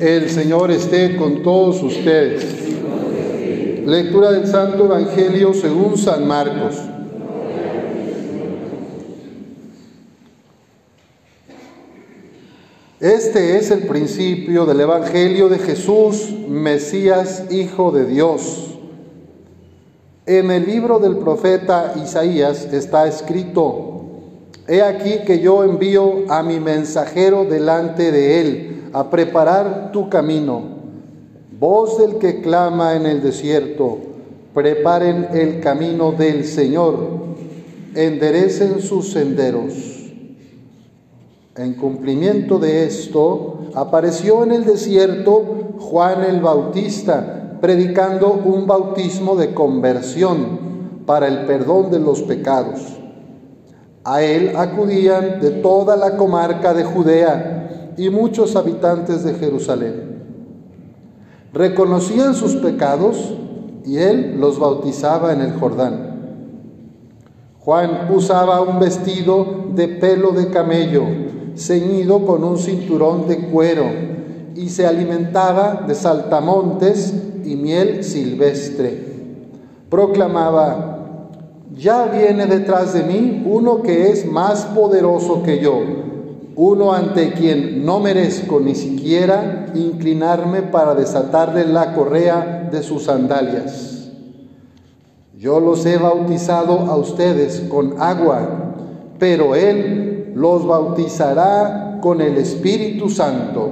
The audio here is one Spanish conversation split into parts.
El Señor esté con todos ustedes. Lectura del Santo Evangelio según San Marcos. Este es el principio del Evangelio de Jesús, Mesías, Hijo de Dios. En el libro del profeta Isaías está escrito, He aquí que yo envío a mi mensajero delante de él a preparar tu camino. Voz del que clama en el desierto, preparen el camino del Señor, enderecen sus senderos. En cumplimiento de esto, apareció en el desierto Juan el Bautista, predicando un bautismo de conversión para el perdón de los pecados. A él acudían de toda la comarca de Judea, y muchos habitantes de Jerusalén. Reconocían sus pecados y él los bautizaba en el Jordán. Juan usaba un vestido de pelo de camello, ceñido con un cinturón de cuero, y se alimentaba de saltamontes y miel silvestre. Proclamaba, ya viene detrás de mí uno que es más poderoso que yo uno ante quien no merezco ni siquiera inclinarme para desatarle la correa de sus sandalias. Yo los he bautizado a ustedes con agua, pero Él los bautizará con el Espíritu Santo.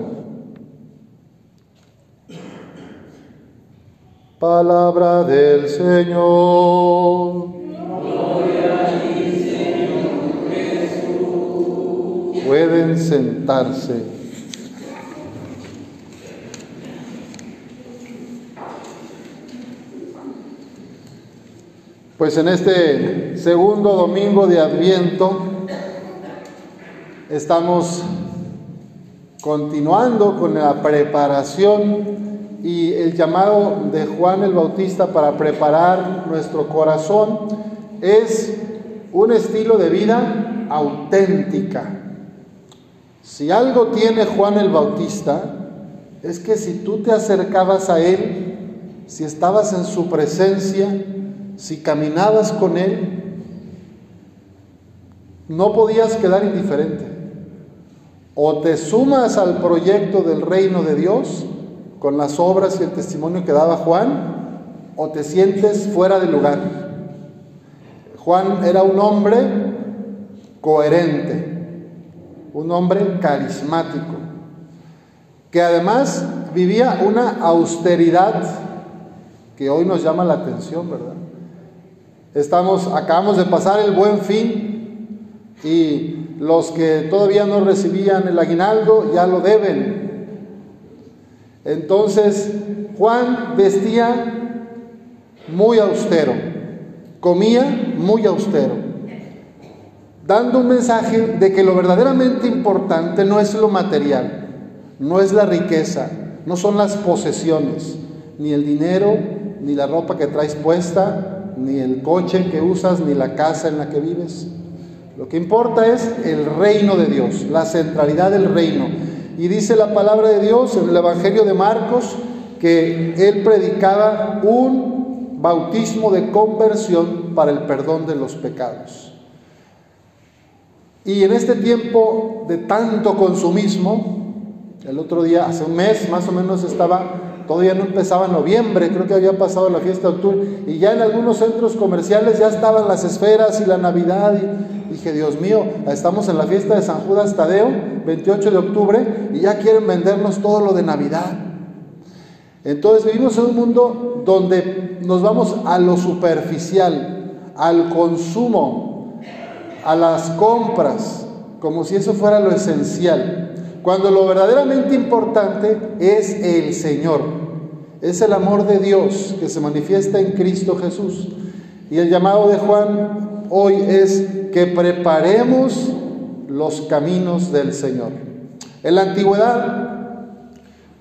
Palabra del Señor. Pueden sentarse. Pues en este segundo domingo de Adviento estamos continuando con la preparación y el llamado de Juan el Bautista para preparar nuestro corazón es un estilo de vida auténtica, si algo tiene Juan el Bautista, es que si tú te acercabas a Él, si estabas en su presencia, si caminabas con Él, no podías quedar indiferente. O te sumas al proyecto del reino de Dios con las obras y el testimonio que daba Juan, o te sientes fuera de lugar. Juan era un hombre coherente, un hombre carismático, que además vivía una austeridad que hoy nos llama la atención, ¿verdad? Estamos, acabamos de pasar el buen fin y los que todavía no recibían el aguinaldo ya lo deben. Entonces, Juan vestía muy austero, comía muy austero dando un mensaje de que lo verdaderamente importante no es lo material, no es la riqueza, no son las posesiones, ni el dinero, ni la ropa que traes puesta, ni el coche que usas, ni la casa en la que vives. Lo que importa es el reino de Dios, la centralidad del reino. Y dice la palabra de Dios en el Evangelio de Marcos que él predicaba un bautismo de conversión para el perdón de los pecados. Y en este tiempo de tanto consumismo, el otro día, hace un mes más o menos estaba, todavía no empezaba noviembre, creo que había pasado la fiesta de octubre, y ya en algunos centros comerciales ya estaban las esferas y la Navidad. Y dije, Dios mío, estamos en la fiesta de San Judas Tadeo, 28 de octubre, y ya quieren vendernos todo lo de Navidad. Entonces vivimos en un mundo donde nos vamos a lo superficial, al consumo, a las compras, como si eso fuera lo esencial, cuando lo verdaderamente importante es el Señor, es el amor de Dios que se manifiesta en Cristo Jesús. Y el llamado de Juan hoy es que preparemos los caminos del Señor. En la antigüedad,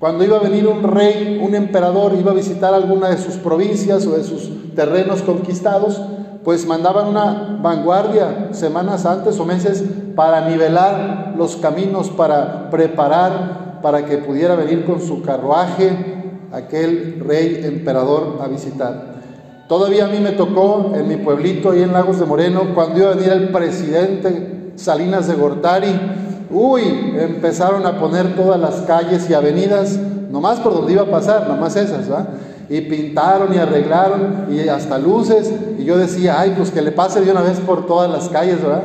Cuando iba a venir un rey, un emperador, iba a visitar alguna de sus provincias o de sus terrenos conquistados, pues mandaban una vanguardia semanas antes o meses para nivelar los caminos, para preparar, para que pudiera venir con su carruaje aquel rey emperador a visitar. Todavía a mí me tocó en mi pueblito, ahí en Lagos de Moreno, cuando iba a venir el presidente Salinas de Gortari, uy, empezaron a poner todas las calles y avenidas, nomás por donde iba a pasar, nomás esas, ¿va? Y pintaron y arreglaron y hasta luces, y yo decía, ay, pues que le pase de una vez por todas las calles, ¿verdad?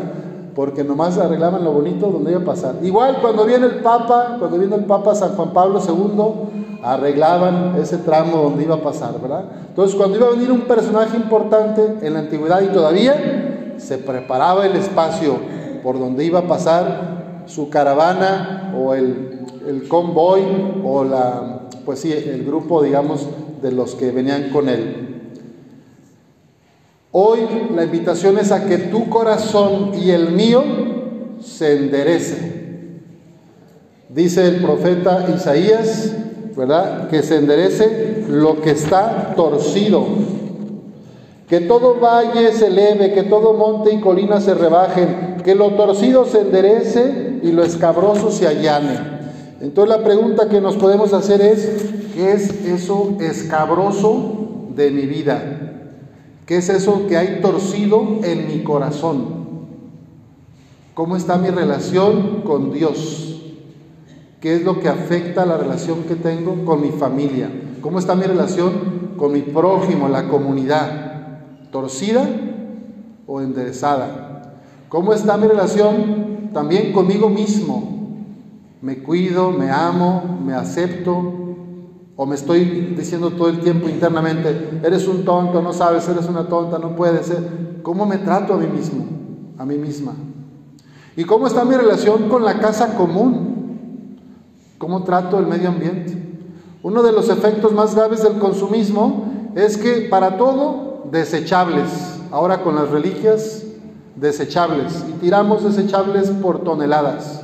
Porque nomás arreglaban lo bonito donde iba a pasar. Igual cuando viene el Papa, cuando viene el Papa San Juan Pablo II, arreglaban ese tramo donde iba a pasar, ¿verdad? Entonces, cuando iba a venir un personaje importante en la antigüedad y todavía se preparaba el espacio por donde iba a pasar su caravana o el, el convoy o la, pues sí, el grupo, digamos, de los que venían con él. Hoy la invitación es a que tu corazón y el mío se enderece. Dice el profeta Isaías ¿verdad? Que se enderece lo que está torcido. Que todo valle se eleve, que todo monte y colina se rebajen, que lo torcido se enderece y lo escabroso se allane. Entonces la pregunta que nos podemos hacer es, ¿qué es eso escabroso de mi vida? ¿Qué es eso que hay torcido en mi corazón? ¿Cómo está mi relación con Dios? ¿Qué es lo que afecta la relación que tengo con mi familia? ¿Cómo está mi relación con mi prójimo, la comunidad? ¿Torcida o enderezada? ¿Cómo está mi relación también conmigo mismo? ¿Me cuido, me amo, me acepto? ¿O me estoy diciendo todo el tiempo internamente, eres un tonto, no sabes, eres una tonta, no puedes ser? ¿Cómo me trato a mí mismo, a mí misma? ¿Y cómo está mi relación con la casa común? ¿Cómo trato el medio ambiente? Uno de los efectos más graves del consumismo es que para todo, desechables. Ahora con las reliquias, desechables. Y tiramos desechables por toneladas.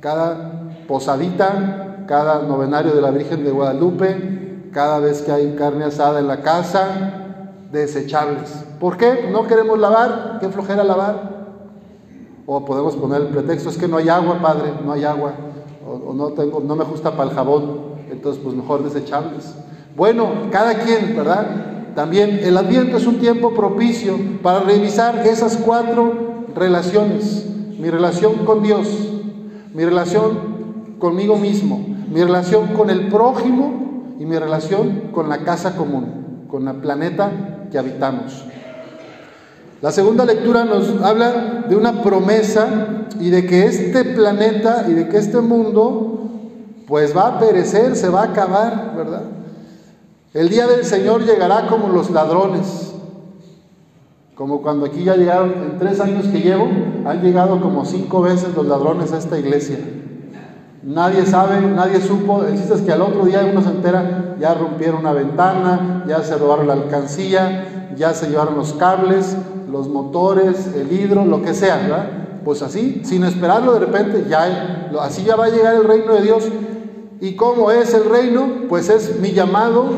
Cada posadita, cada novenario de la Virgen de Guadalupe, cada vez que hay carne asada en la casa, desechables. ¿Por qué? No queremos lavar, qué flojera lavar. O podemos poner el pretexto, es que no hay agua, padre, no hay agua o, no, tengo, no me gusta para el jabón, entonces pues mejor desechables. Bueno, cada quien, ¿verdad? También el adviento es un tiempo propicio para revisar esas cuatro relaciones. Mi relación con Dios, mi relación conmigo mismo, mi relación con el prójimo y mi relación con la casa común, con el planeta que habitamos. La segunda lectura nos habla de una promesa y de que este planeta y de que este mundo pues va a perecer, se va a acabar, ¿verdad? El día del Señor llegará como los ladrones, como cuando aquí ya llegaron, en tres años que llevo, han llegado como cinco veces los ladrones a esta iglesia. Nadie sabe, nadie supo. El chiste es que al otro día uno se entera, ya rompieron una ventana, ya se robaron la alcancía, ya se llevaron los cables, los motores, el hidro, lo que sea, ¿verdad? Pues así, sin esperarlo, de repente ya, así ya va a llegar el reino de Dios. ¿Y cómo es el reino? Pues es mi llamado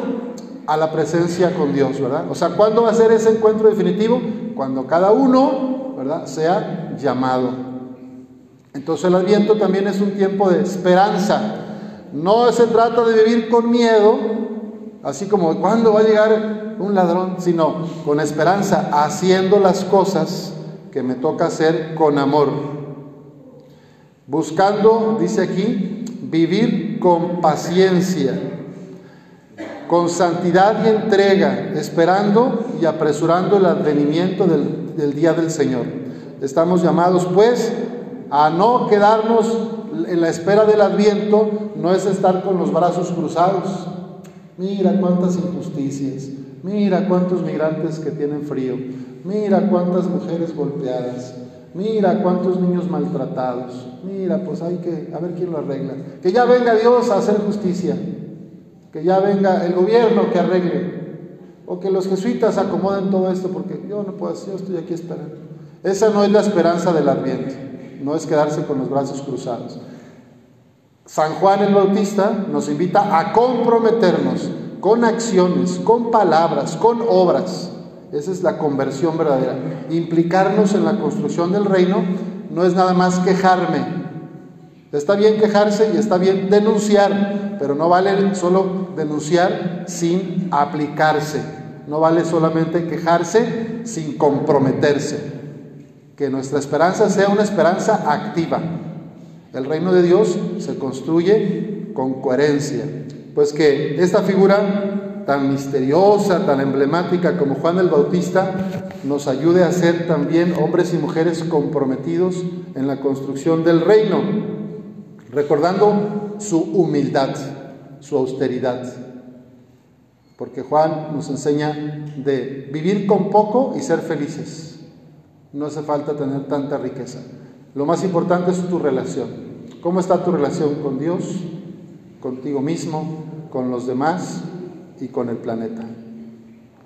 a la presencia con Dios, ¿verdad? O sea, ¿cuándo va a ser ese encuentro definitivo? Cuando cada uno, ¿verdad? Sea llamado. Entonces el adviento también es un tiempo de esperanza. No se trata de vivir con miedo, así como cuándo va a llegar un ladrón, sino con esperanza, haciendo las cosas que me toca hacer con amor. Buscando, dice aquí, vivir con paciencia, con santidad y entrega, esperando y apresurando el advenimiento del, del día del Señor. Estamos llamados, pues, a no quedarnos en la espera del adviento, no es estar con los brazos cruzados. Mira cuántas injusticias, Mira cuántos migrantes que tienen frío. Mira cuántas mujeres golpeadas. Mira cuántos niños maltratados. Mira, pues hay que, a ver quién lo arregla. Que ya venga Dios a hacer justicia. Que ya venga el gobierno que arregle. O que los jesuitas acomoden todo esto, porque yo no puedo, yo estoy aquí esperando. Esa no es la esperanza del ambiente. No es quedarse con los brazos cruzados. San Juan el Bautista nos invita a comprometernos con acciones, con palabras, con obras. Esa es la conversión verdadera. Implicarnos en la construcción del reino no es nada más quejarme. Está bien quejarse y está bien denunciar, pero no vale solo denunciar sin aplicarse. No vale solamente quejarse sin comprometerse. Que nuestra esperanza sea una esperanza activa. El reino de Dios se construye con coherencia. Pues que esta figura tan misteriosa, tan emblemática como Juan el Bautista, nos ayude a ser también hombres y mujeres comprometidos en la construcción del reino, recordando su humildad, su austeridad. Porque Juan nos enseña de vivir con poco y ser felices. No hace falta tener tanta riqueza. Lo más importante es tu relación. ¿Cómo está tu relación con Dios, contigo mismo, con los demás y con el planeta?